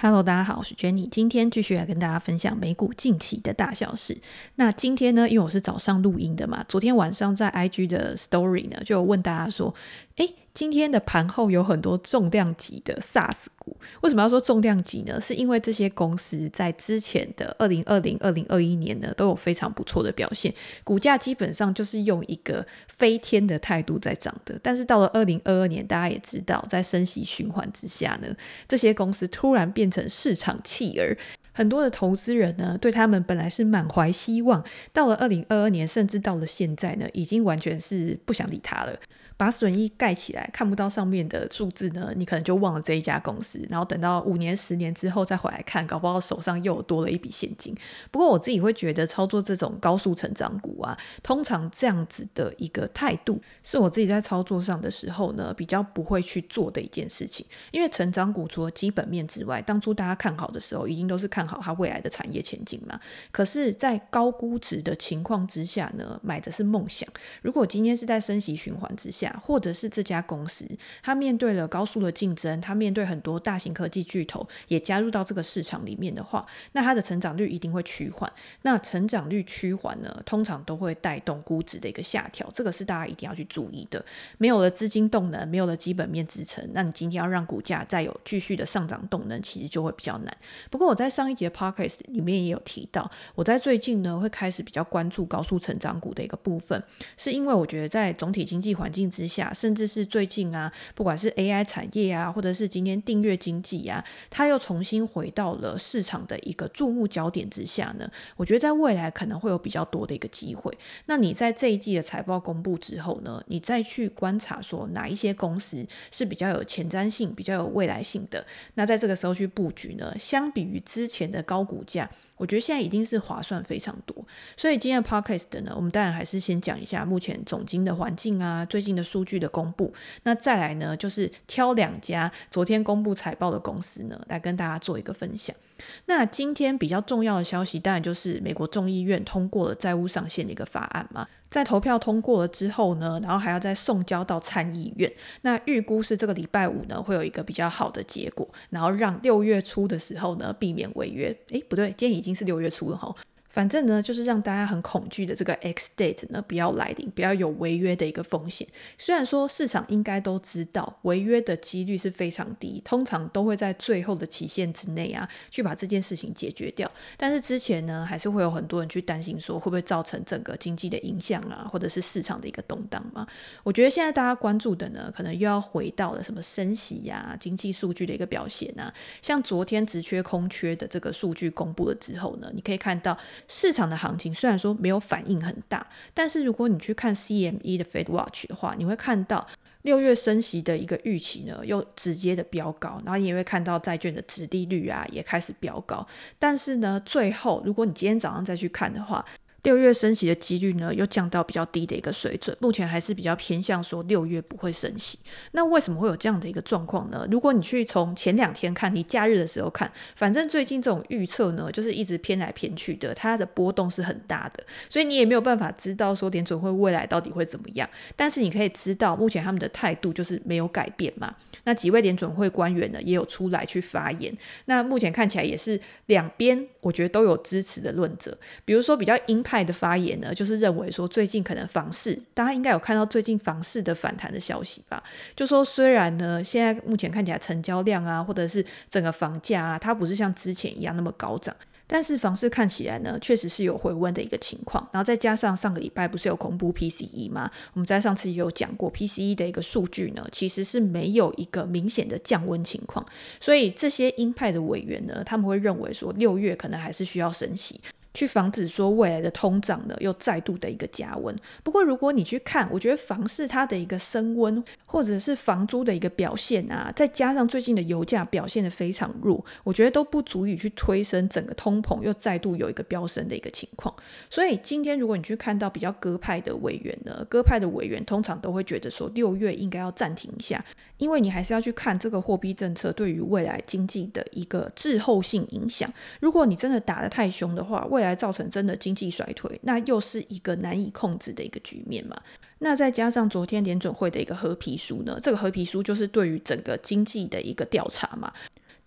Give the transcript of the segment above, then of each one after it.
Hello，大家好，我是 Jenny，今天继续来跟大家分享美股近期的大小事。那今天呢，因为我是早上录音的嘛，昨天晚上在 IG 的 Story 呢，就问大家说，诶，今天的盘后有很多重量级的 SaaS 股，为什么要说重量级呢？是因为这些公司在之前的二零二零、二零二一年呢，都有非常不错的表现，股价基本上就是用一个飞天的态度在涨的。但是到了二零二二年，大家也知道，在升息循环之下呢，这些公司突然变成市场弃儿，很多的投资人呢，对他们本来是满怀希望，到了二零二二年，甚至到了现在呢，已经完全是不想理他了。把损益盖起来，看不到上面的数字呢，你可能就忘了这一家公司。然后等到五年、十年之后再回来看，搞不好手上又多了一笔现金。不过我自己会觉得，操作这种高速成长股啊，通常这样子的一个态度，是我自己在操作上的时候呢，比较不会去做的一件事情。因为成长股除了基本面之外，当初大家看好的时候，一定都是看好它未来的产业前景嘛。可是，在高估值的情况之下呢，买的是梦想。如果今天是在升息循环之下，或者是这家公司，它面对了高速的竞争，它面对很多大型科技巨头也加入到这个市场里面的话，那它的成长率一定会趋缓。那成长率趋缓呢，通常都会带动估值的一个下调，这个是大家一定要去注意的。没有了资金动能，没有了基本面支撑，那你今天要让股价再有继续的上涨动能，其实就会比较难。不过我在上一节 podcast 里面也有提到，我在最近呢会开始比较关注高速成长股的一个部分，是因为我觉得在总体经济环境之下，甚至是最近啊，不管是 AI 产业啊，或者是今天订阅经济啊，它又重新回到了市场的一个注目焦点之下呢。我觉得在未来可能会有比较多的一个机会。那你在这一季的财报公布之后呢，你再去观察说哪一些公司是比较有前瞻性、比较有未来性的，那在这个时候去布局呢，相比于之前的高股价。我觉得现在一定是划算非常多，所以今天的 podcast 呢，我们当然还是先讲一下目前总经的环境啊，最近的数据的公布，那再来呢，就是挑两家昨天公布财报的公司呢，来跟大家做一个分享。那今天比较重要的消息，当然就是美国众议院通过了债务上限的一个法案嘛。在投票通过了之后呢，然后还要再送交到参议院。那预估是这个礼拜五呢，会有一个比较好的结果，然后让六月初的时候呢，避免违约。诶，不对，今天已经是六月初了哈。反正呢，就是让大家很恐惧的这个 X date 呢，不要来临，不要有违约的一个风险。虽然说市场应该都知道违约的几率是非常低，通常都会在最后的期限之内啊，去把这件事情解决掉。但是之前呢，还是会有很多人去担心说，会不会造成整个经济的影响啊，或者是市场的一个动荡嘛？我觉得现在大家关注的呢，可能又要回到了什么升息呀、经济数据的一个表现啊。像昨天职缺空缺的这个数据公布了之后呢，你可以看到。市场的行情虽然说没有反应很大，但是如果你去看 CME 的 Fed Watch 的话，你会看到六月升息的一个预期呢，又直接的飙高，然后你也会看到债券的殖利率啊也开始飙高，但是呢，最后如果你今天早上再去看的话，六月升息的几率呢，又降到比较低的一个水准，目前还是比较偏向说六月不会升息。那为什么会有这样的一个状况呢？如果你去从前两天看，你假日的时候看，反正最近这种预测呢，就是一直偏来偏去的，它的波动是很大的，所以你也没有办法知道说联准会未来到底会怎么样。但是你可以知道，目前他们的态度就是没有改变嘛。那几位联准会官员呢，也有出来去发言。那目前看起来也是两边，我觉得都有支持的论者，比如说比较鹰派的发言呢，就是认为说最近可能房市，大家应该有看到最近房市的反弹的消息吧？就说虽然呢，现在目前看起来成交量啊，或者是整个房价啊，它不是像之前一样那么高涨，但是房市看起来呢，确实是有回温的一个情况。然后再加上上个礼拜不是有公布 PCE 吗？我们在上次也有讲过 PCE 的一个数据呢，其实是没有一个明显的降温情况，所以这些鹰派的委员呢，他们会认为说六月可能还是需要升息。去防止说未来的通胀呢又再度的一个加温。不过如果你去看，我觉得房市它的一个升温，或者是房租的一个表现啊，再加上最近的油价表现得非常弱，我觉得都不足以去推升整个通膨又再度有一个飙升的一个情况。所以今天如果你去看到比较鸽派的委员呢，鸽派的委员通常都会觉得说六月应该要暂停一下，因为你还是要去看这个货币政策对于未来经济的一个滞后性影响。如果你真的打得太凶的话，未来来造成真的经济衰退，那又是一个难以控制的一个局面嘛。那再加上昨天联准会的一个和皮书呢，这个和皮书就是对于整个经济的一个调查嘛。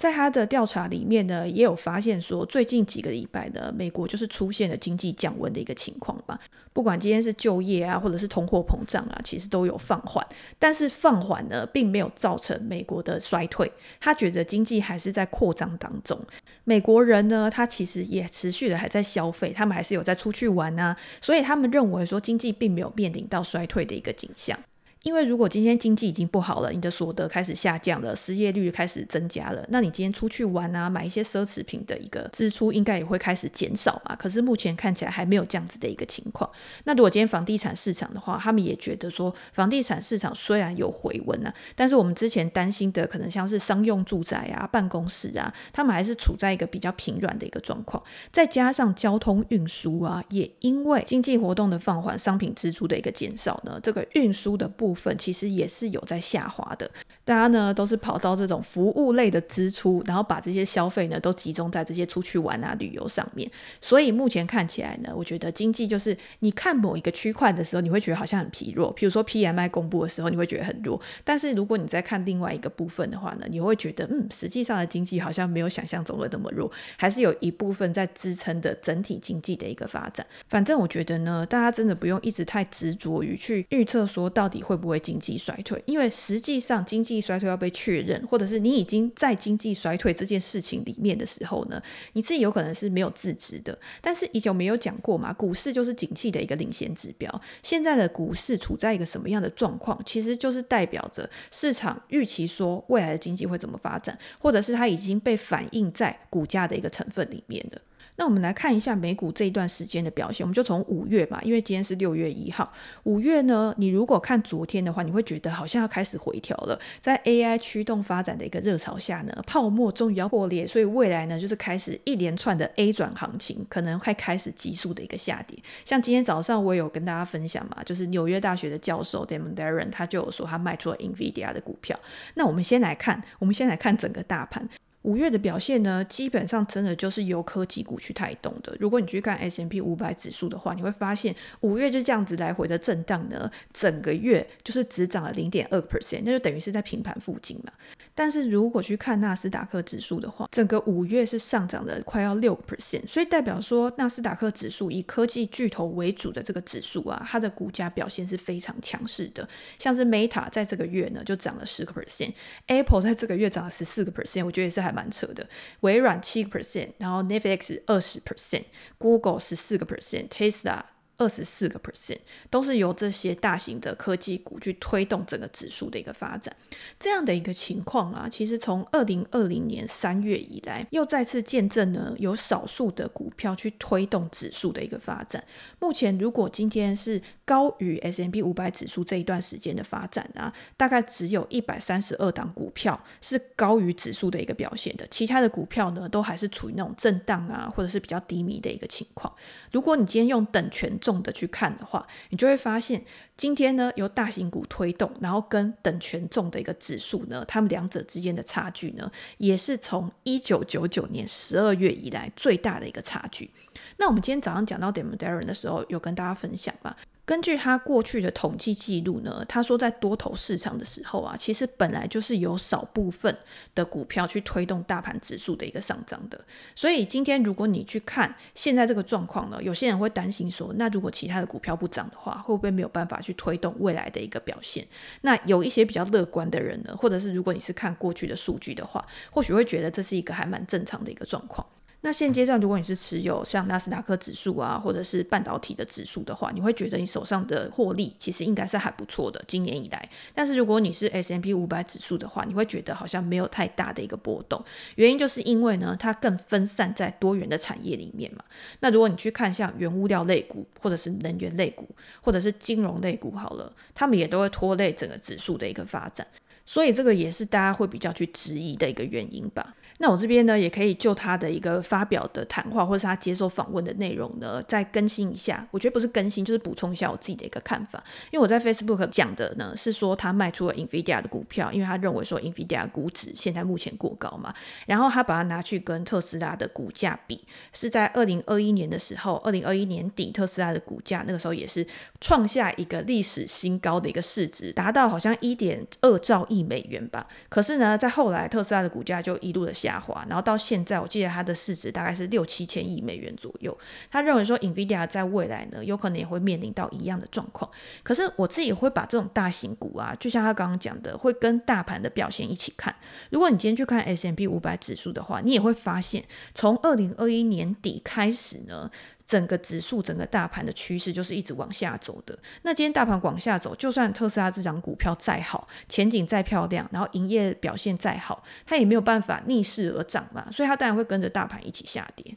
在他的调查里面呢，也有发现说，最近几个礼拜呢，美国就是出现了经济降温的一个情况吧。不管今天是就业啊，或者是通货膨胀啊，其实都有放缓。但是放缓呢，并没有造成美国的衰退。他觉得经济还是在扩张当中。美国人呢，他其实也持续的还在消费，他们还是有在出去玩啊，所以他们认为说经济并没有面临到衰退的一个景象。因为如果今天经济已经不好了，你的所得开始下降了，失业率开始增加了，那你今天出去玩啊，买一些奢侈品的一个支出应该也会开始减少嘛。可是目前看起来还没有这样子的一个情况。那如果今天房地产市场的话，他们也觉得说，房地产市场虽然有回温啊，但是我们之前担心的可能像是商用住宅啊、办公室啊，他们还是处在一个比较疲软的一个状况。再加上交通运输啊，也因为经济活动的放缓，商品支出的一个减少呢，这个运输的部。部分其实也是有在下滑的，大家呢都是跑到这种服务类的支出，然后把这些消费呢都集中在这些出去玩啊、旅游上面。所以目前看起来呢，我觉得经济就是你看某一个区块的时候，你会觉得好像很疲弱。比如说 PMI 公布的时候，你会觉得很弱。但是如果你再看另外一个部分的话呢，你会觉得嗯，实际上的经济好像没有想象中的那么弱，还是有一部分在支撑的整体经济的一个发展。反正我觉得呢，大家真的不用一直太执着于去预测说到底会不会经济衰退，因为实际上经济衰退要被确认，或者是你已经在经济衰退这件事情里面的时候呢，你自己有可能是没有自知的。但是以前我们有讲过嘛，股市就是景气的一个领先指标。现在的股市处在一个什么样的状况，其实就是代表着市场预期说未来的经济会怎么发展，或者是它已经被反映在股价的一个成分里面的。那我们来看一下美股这一段时间的表现，我们就从五月吧，因为今天是六月一号。五月呢，你如果看昨天的话，你会觉得好像要开始回调了。在 AI 驱动发展的一个热潮下呢，泡沫终于要破裂，所以未来呢，就是开始一连串的 A 转行情，可能会开始急速的一个下跌。像今天早上我也有跟大家分享嘛，就是纽约大学的教授 Damon Darren 他就有说他卖出了 NVIDIA 的股票。那我们先来看，我们先来看整个大盘。五月的表现呢，基本上真的就是由科技股去带动的。如果你去看 S M P 五百指数的话，你会发现五月就这样子来回的震荡呢，整个月就是只涨了零点二 percent，那就等于是在平盘附近嘛。但是如果去看纳斯达克指数的话，整个五月是上涨了快要六 percent，所以代表说纳斯达克指数以科技巨头为主的这个指数啊，它的股价表现是非常强势的。像是 Meta 在这个月呢就涨了十个 percent，Apple 在这个月涨了十四个 percent，我觉得也是还蛮扯的。微软七个 percent，然后 Netflix 二十 percent，Google 十四个 percent，Tesla。二十四个 percent 都是由这些大型的科技股去推动整个指数的一个发展，这样的一个情况啊，其实从二零二零年三月以来，又再次见证呢，有少数的股票去推动指数的一个发展。目前，如果今天是高于 S&P 五百指数这一段时间的发展啊，大概只有一百三十二档股票是高于指数的一个表现的，其他的股票呢，都还是处于那种震荡啊，或者是比较低迷的一个情况。如果你今天用等权重的去看的话，你就会发现，今天呢由大型股推动，然后跟等权重的一个指数呢，它们两者之间的差距呢，也是从一九九九年十二月以来最大的一个差距。那我们今天早上讲到 Damodaran 的时候，有跟大家分享嘛。根据他过去的统计记录呢，他说在多头市场的时候啊，其实本来就是有少部分的股票去推动大盘指数的一个上涨的。所以今天如果你去看现在这个状况呢，有些人会担心说，那如果其他的股票不涨的话，会不会没有办法去推动未来的一个表现？那有一些比较乐观的人呢，或者是如果你是看过去的数据的话，或许会觉得这是一个还蛮正常的一个状况。那现阶段，如果你是持有像纳斯达克指数啊，或者是半导体的指数的话，你会觉得你手上的获利其实应该是还不错的，今年以来。但是如果你是 S M P 五百指数的话，你会觉得好像没有太大的一个波动。原因就是因为呢，它更分散在多元的产业里面嘛。那如果你去看像原物料类股，或者是能源类股，或者是金融类股，好了，他们也都会拖累整个指数的一个发展。所以这个也是大家会比较去质疑的一个原因吧。那我这边呢，也可以就他的一个发表的谈话，或是他接受访问的内容呢，再更新一下。我觉得不是更新，就是补充一下我自己的一个看法。因为我在 Facebook 讲的呢，是说他卖出了 NVIDIA 的股票，因为他认为说 NVIDIA 估值现在目前过高嘛。然后他把它拿去跟特斯拉的股价比，是在二零二一年的时候，二零二一年底特斯拉的股价那个时候也是创下一个历史新高的一个市值，达到好像一点二兆亿美元吧。可是呢，在后来特斯拉的股价就一路的下。下滑，然后到现在，我记得它的市值大概是六七千亿美元左右。他认为说，NVIDIA 在未来呢，有可能也会面临到一样的状况。可是我自己会把这种大型股啊，就像他刚刚讲的，会跟大盘的表现一起看。如果你今天去看 S M P 五百指数的话，你也会发现，从二零二一年底开始呢。整个指数、整个大盘的趋势就是一直往下走的。那今天大盘往下走，就算特斯拉这张股票再好，前景再漂亮，然后营业表现再好，它也没有办法逆势而涨嘛，所以它当然会跟着大盘一起下跌。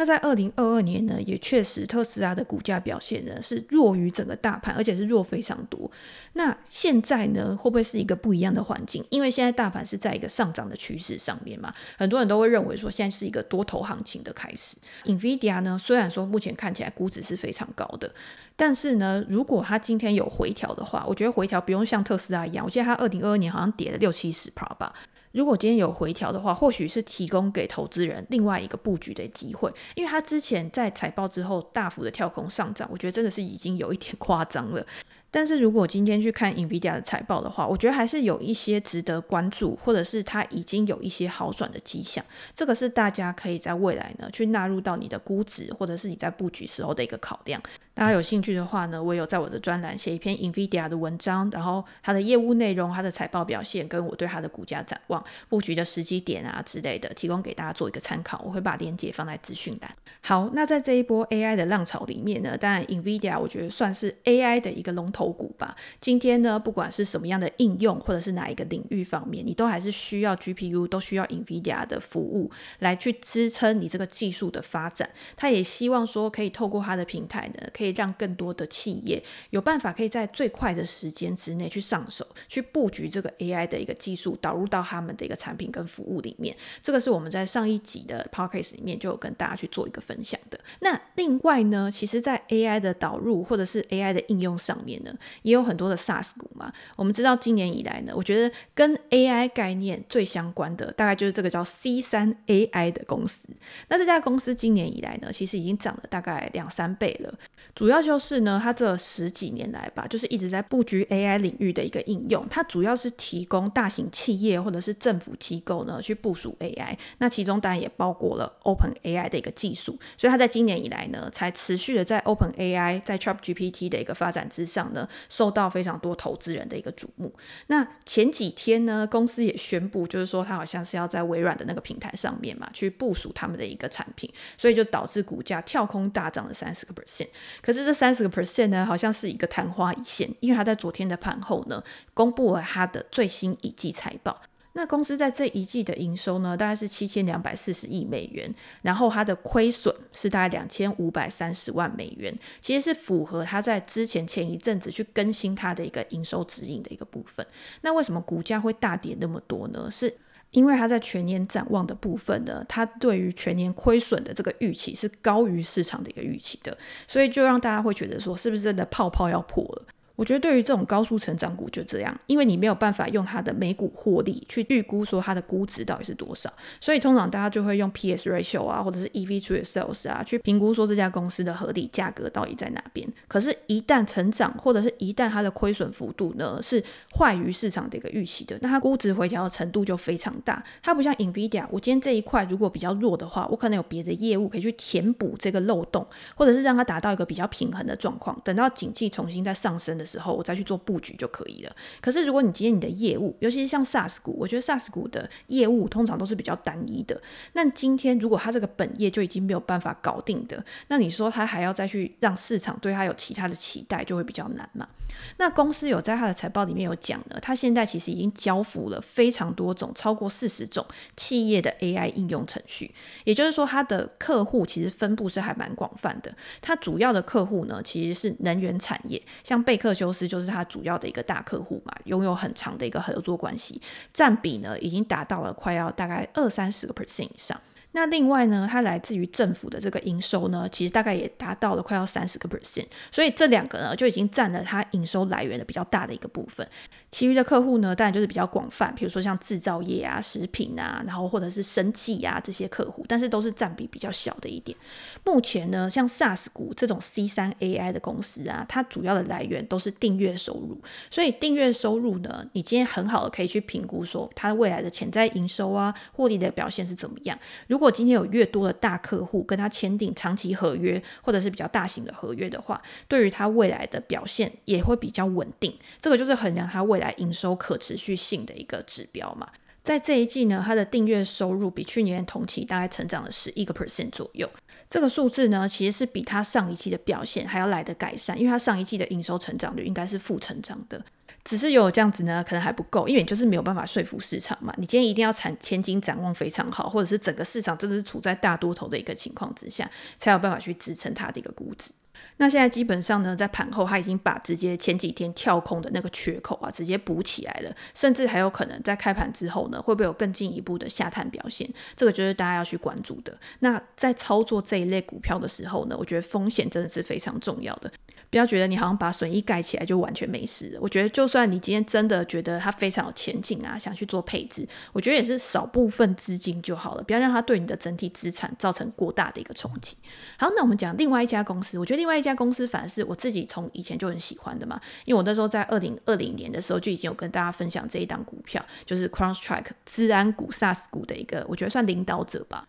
那在二零二二年呢，也确实特斯拉的股价表现呢是弱于整个大盘，而且是弱非常多。那现在呢，会不会是一个不一样的环境？因为现在大盘是在一个上涨的趋势上面嘛，很多人都会认为说现在是一个多头行情的开始。NVIDIA 呢，虽然说目前看起来估值是非常高的，但是呢，如果它今天有回调的话，我觉得回调不用像特斯拉一样，我记得它二零二二年好像跌了六七十趴吧。如果今天有回调的话，或许是提供给投资人另外一个布局的机会，因为他之前在财报之后大幅的跳空上涨，我觉得真的是已经有一点 夸张了。但是如果今天去看 NVIDIA 的财报的话，我觉得还是有一些值得关注，或者是它已经有一些好转的迹象。这个是大家可以在未来呢去纳入到你的估值，或者是你在布局时候的一个考量。大家有兴趣的话呢，我有在我的专栏写一篇 NVIDIA 的文章，然后它的业务内容、它的财报表现，跟我对它的股价展望、布局的时机点啊之类的，提供给大家做一个参考。我会把链接放在资讯栏。好，那在这一波 AI 的浪潮里面呢，当然 NVIDIA 我觉得算是 AI 的一个龙头。股吧，今天呢，不管是什么样的应用，或者是哪一个领域方面，你都还是需要 GPU，都需要 NVIDIA 的服务来去支撑你这个技术的发展。他也希望说，可以透过他的平台呢，可以让更多的企业有办法可以在最快的时间之内去上手，去布局这个 AI 的一个技术，导入到他们的一个产品跟服务里面。这个是我们在上一集的 Podcast 里面就有跟大家去做一个分享的。那另外呢，其实在 AI 的导入或者是 AI 的应用上面呢。也有很多的 SaaS 股嘛。我们知道今年以来呢，我觉得跟 AI 概念最相关的，大概就是这个叫 C3AI 的公司。那这家公司今年以来呢，其实已经涨了大概两三倍了。主要就是呢，它这十几年来吧，就是一直在布局 AI 领域的一个应用。它主要是提供大型企业或者是政府机构呢去部署 AI。那其中当然也包括了 OpenAI 的一个技术。所以它在今年以来呢，才持续的在 OpenAI 在 ChatGPT 的一个发展之上呢。受到非常多投资人的一个瞩目。那前几天呢，公司也宣布，就是说它好像是要在微软的那个平台上面嘛，去部署他们的一个产品，所以就导致股价跳空大涨了三十个 percent。可是这三十个 percent 呢，好像是一个昙花一现，因为他在昨天的盘后呢，公布了他的最新一季财报。那公司在这一季的营收呢，大概是七千两百四十亿美元，然后它的亏损是大概两千五百三十万美元，其实是符合它在之前前一阵子去更新它的一个营收指引的一个部分。那为什么股价会大跌那么多呢？是因为他在全年展望的部分呢，他对于全年亏损的这个预期是高于市场的一个预期的，所以就让大家会觉得说，是不是真的泡泡要破了？我觉得对于这种高速成长股就这样，因为你没有办法用它的每股获利去预估说它的估值到底是多少，所以通常大家就会用 PS ratio 啊，或者是 EV to sales 啊，去评估说这家公司的合理价格到底在哪边。可是，一旦成长或者是一旦它的亏损幅度呢是坏于市场的一个预期的，那它估值回调的程度就非常大。它不像 NVIDIA，我今天这一块如果比较弱的话，我可能有别的业务可以去填补这个漏洞，或者是让它达到一个比较平衡的状况。等到景气重新再上升的时候，我再去做布局就可以了。可是如果你今天你的业务，尤其是像 SaaS 股，我觉得 SaaS 股的业务通常都是比较单一的。那今天如果它这个本业就已经没有办法搞定的，那你说它还要再去让市场对它有其他的期待，就会比较难嘛。那公司有在它的财报里面有讲呢，它现在其实已经交付了非常多种，超过四十种企业的 AI 应用程序。也就是说，它的客户其实分布是还蛮广泛的。它主要的客户呢，其实是能源产业，像贝克休斯就。是他主要的一个大客户嘛，拥有很长的一个合作关系，占比呢已经达到了快要大概二三十个 percent 以上。那另外呢，它来自于政府的这个营收呢，其实大概也达到了快要三十个 percent，所以这两个呢就已经占了它营收来源的比较大的一个部分。其余的客户呢，当然就是比较广泛，比如说像制造业啊、食品啊，然后或者是生技啊这些客户，但是都是占比比较小的一点。目前呢，像 SaaS 股这种 C 三 AI 的公司啊，它主要的来源都是订阅收入，所以订阅收入呢，你今天很好的可以去评估说它未来的潜在营收啊、获利的表现是怎么样。如如果今天有越多的大客户跟他签订长期合约，或者是比较大型的合约的话，对于他未来的表现也会比较稳定。这个就是衡量他未来营收可持续性的一个指标嘛。在这一季呢，他的订阅收入比去年同期大概成长了十一个 percent 左右。这个数字呢，其实是比他上一季的表现还要来的改善，因为他上一季的营收成长率应该是负成长的。只是有这样子呢，可能还不够，因为你就是没有办法说服市场嘛。你今天一定要产前景展望非常好，或者是整个市场真的是处在大多头的一个情况之下，才有办法去支撑它的一个估值。那现在基本上呢，在盘后，它已经把直接前几天跳空的那个缺口啊，直接补起来了，甚至还有可能在开盘之后呢，会不会有更进一步的下探表现？这个就是大家要去关注的。那在操作这一类股票的时候呢，我觉得风险真的是非常重要的。不要觉得你好像把损益盖起来就完全没事。我觉得，就算你今天真的觉得它非常有前景啊，想去做配置，我觉得也是少部分资金就好了，不要让它对你的整体资产造成过大的一个冲击。好，那我们讲另外一家公司，我觉得另外一家公司反而是我自己从以前就很喜欢的嘛，因为我那时候在二零二零年的时候就已经有跟大家分享这一档股票，就是 CrowdStrike 资安股 SaaS 股的一个，我觉得算领导者吧。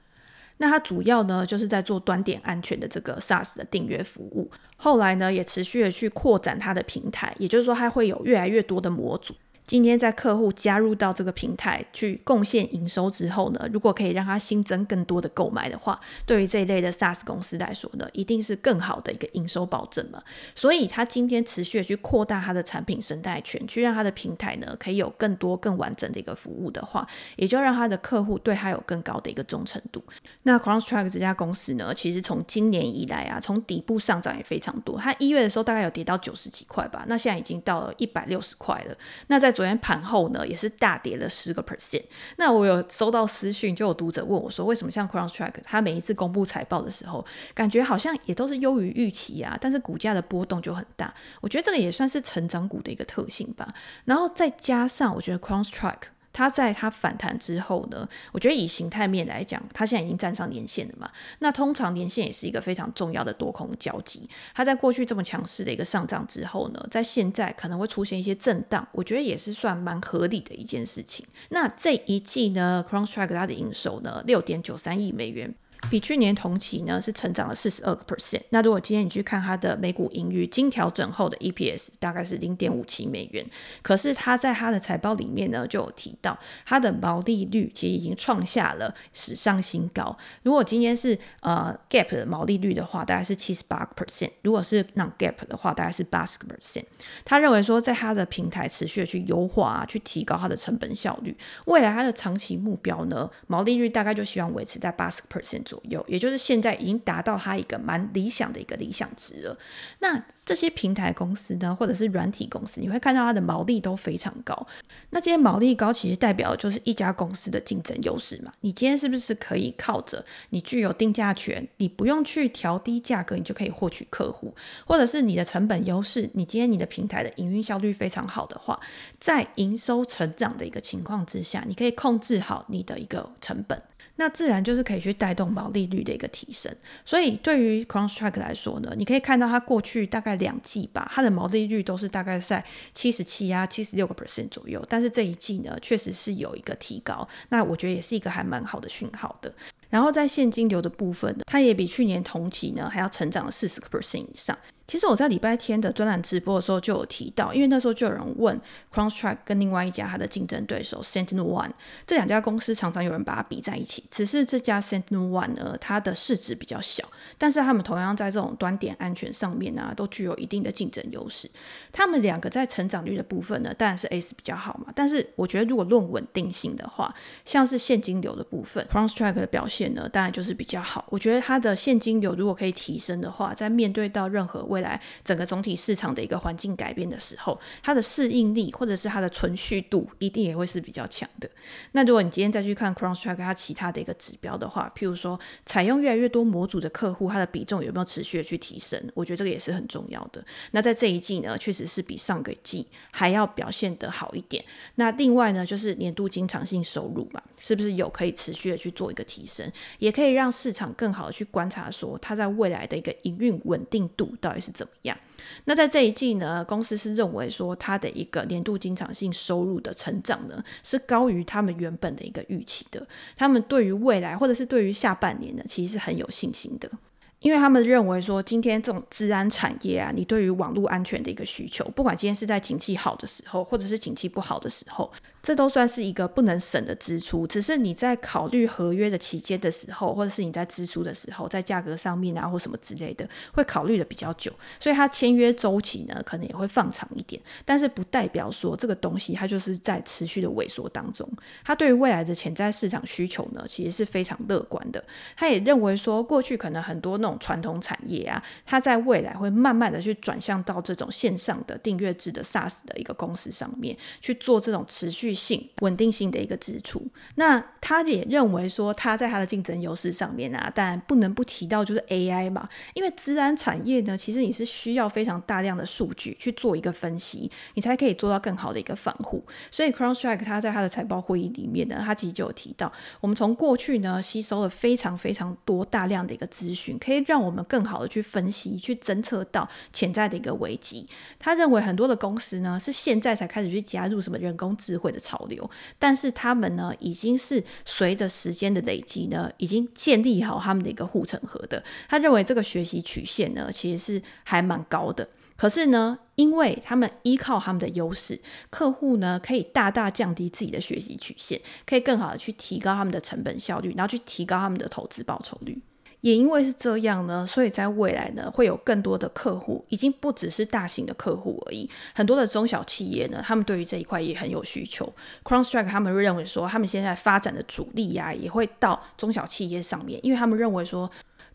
那它主要呢，就是在做端点安全的这个 SaaS 的订阅服务，后来呢也持续的去扩展它的平台，也就是说它会有越来越多的模组。今天在客户加入到这个平台去贡献营收之后呢，如果可以让他新增更多的购买的话，对于这一类的 SaaS 公司来说呢，一定是更好的一个营收保证嘛。所以他今天持续的去扩大他的产品生态圈，去让他的平台呢可以有更多更完整的一个服务的话，也就让他的客户对他有更高的一个忠诚度。那 CrowdStrike 这家公司呢，其实从今年以来啊，从底部上涨也非常多。它一月的时候大概有跌到九十几块吧，那现在已经到了一百六十块了。那在昨天盘后呢，也是大跌了十个 percent。那我有收到私讯，就有读者问我说，为什么像 CrowdStrike，它每一次公布财报的时候，感觉好像也都是优于预期啊，但是股价的波动就很大。我觉得这个也算是成长股的一个特性吧。然后再加上，我觉得 CrowdStrike。它在它反弹之后呢，我觉得以形态面来讲，它现在已经站上年线了嘛。那通常年线也是一个非常重要的多空交集。它在过去这么强势的一个上涨之后呢，在现在可能会出现一些震荡，我觉得也是算蛮合理的一件事情。那这一季呢 c r o n s t r i k e 它的营收呢，六点九三亿美元。比去年同期呢是成长了四十二个 percent。那如果今天你去看它的每股盈余经调整后的 EPS 大概是零点五七美元，可是它在它的财报里面呢就有提到它的毛利率其实已经创下了史上新高。如果今天是呃 Gap 的毛利率的话，大概是七十八个 percent；如果是 Non-Gap 的话，大概是八十个 percent。他认为说，在他的平台持续的去优化啊，去提高它的成本效率，未来它的长期目标呢，毛利率大概就希望维持在八十个 percent 左右，也就是现在已经达到它一个蛮理想的一个理想值了。那这些平台公司呢，或者是软体公司，你会看到它的毛利都非常高。那这些毛利高，其实代表就是一家公司的竞争优势嘛。你今天是不是可以靠着你具有定价权，你不用去调低价格，你就可以获取客户，或者是你的成本优势，你今天你的平台的营运效率非常好的话，在营收成长的一个情况之下，你可以控制好你的一个成本。那自然就是可以去带动毛利率的一个提升，所以对于 CrowdStrike 来说呢，你可以看到它过去大概两季吧，它的毛利率都是大概在七十七啊、七十六个 percent 左右，但是这一季呢，确实是有一个提高，那我觉得也是一个还蛮好的讯号的。然后在现金流的部分呢，它也比去年同期呢还要成长了四十个 percent 以上。其实我在礼拜天的专栏直播的时候就有提到，因为那时候就有人问 Crownstrack 跟另外一家它的竞争对手 SentinelOne 这两家公司常常有人把它比在一起，只是这家 SentinelOne 呢，它的市值比较小，但是他们同样在这种端点安全上面呢、都具有一定的竞争优势。他们两个在成长率的部分呢，当然是 S 比较好嘛，但是我觉得如果论稳定性的话，像是现金流的部分 Crownstrack 的表现呢，当然就是比较好。我觉得它的现金流如果可以提升的话，在面对到任何未未来整个总体市场的一个环境改变的时候，它的适应力或者是它的存续度一定也会是比较强的。那如果你今天再去看 CrowdStrike 它其他的一个指标的话，譬如说采用越来越多模组的客户，它的比重有没有持续的去提升？我觉得这个也是很重要的。那在这一季呢，确实是比上个季还要表现得好一点。那另外呢，就是年度经常性收入嘛，是不是有可以持续的去做一个提升，也可以让市场更好的去观察说它在未来的一个营运稳定度到底是怎么样。那在这一季呢，公司是认为说它的一个年度经常性收入的成长呢，是高于他们原本的一个预期的。他们对于未来或者是对于下半年呢，其实是很有信心的。因为他们认为说，今天这种治安产业啊，你对于网络安全的一个需求，不管今天是在景气好的时候，或者是景气不好的时候。这都算是一个不能省的支出，只是你在考虑合约的期间的时候，或者是你在支出的时候，在价格上面啊或什么之类的，会考虑的比较久，所以它签约周期呢可能也会放长一点，但是不代表说这个东西它就是在持续的萎缩当中，它对于未来的潜在市场需求呢其实是非常乐观的，他也认为说过去可能很多那种传统产业啊，它在未来会慢慢的去转向到这种线上的订阅制的 SaaS 的一个公司上面去做这种持续性稳定性的一个支出，那他也认为说他在他的竞争优势上面啊，但不能不提到就是 AI 嘛，因为资安产业呢，其实你是需要非常大量的数据去做一个分析，你才可以做到更好的一个防护。所以 Crown Strike 他在他的财报会议里面呢，他其实就有提到，我们从过去呢吸收了非常非常多大量的一个资讯，可以让我们更好的去分析、去侦测到潜在的一个危机。他认为很多的公司呢是现在才开始去加入什么人工智慧的潮流。但是他们呢，已经是随着时间的累积呢，已经建立好他们的一个护城河的。他认为这个学习曲线呢，其实是还蛮高的。可是呢，因为他们依靠他们的优势，客户呢可以大大降低自己的学习曲线，可以更好的去提高他们的成本效率，然后去提高他们的投资报酬率。也因为是这样呢，所以在未来呢，会有更多的客户，已经不只是大型的客户而已，很多的中小企业呢，他们对于这一块也很有需求。CrowdStrike 他们认为说，他们现在发展的主力呀、啊，也会到中小企业上面，因为他们认为说。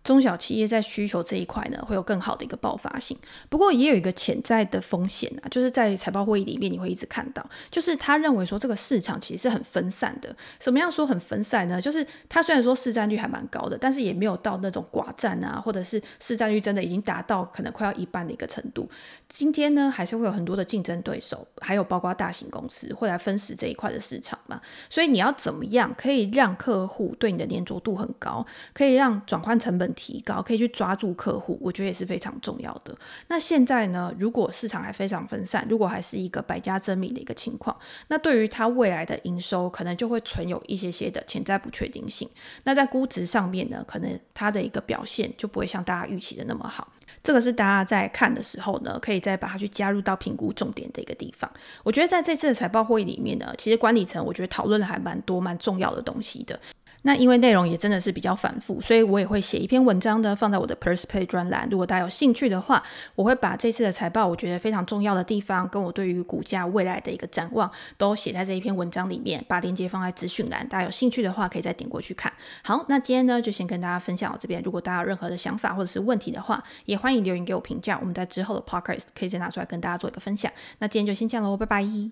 中小企业在需求这一块呢，会有更好的一个爆发性。不过也有一个潜在的风险啊，就是在财报会议里面你会一直看到，就是他认为说这个市场其实是很分散的。什么样说很分散呢？就是他虽然说市占率还蛮高的，但是也没有到那种寡占啊，或者是市占率真的已经达到可能快要一半的一个程度。今天呢，还是会有很多的竞争对手，还有包括大型公司会来分食这一块的市场嘛。所以你要怎么样可以让客户对你的粘着度很高，可以让转换成本提高，可以去抓住客户，我觉得也是非常重要的。那现在呢，如果市场还非常分散，如果还是一个百家争鸣的一个情况，那对于它未来的营收，可能就会存有一些些的潜在不确定性。那在估值上面呢，可能它的一个表现就不会像大家预期的那么好。这个是大家在看的时候呢，可以再把它去加入到评估重点的一个地方。我觉得在这次的财报会议里面呢，其实管理层我觉得讨论的还蛮多、蛮重要的东西的。那因为内容也真的是比较繁复，所以我也会写一篇文章呢放在我的 Perspay 专栏。如果大家有兴趣的话，我会把这次的财报我觉得非常重要的地方，跟我对于股价未来的一个展望，都写在这一篇文章里面，把链接放在资讯栏。大家有兴趣的话，可以再点过去看。好，那今天呢就先跟大家分享到这边。如果大家有任何的想法或者是问题的话，也欢迎留言给我评价。我们在之后的 Podcast 可以再拿出来跟大家做一个分享。那今天就先这样喽，拜拜。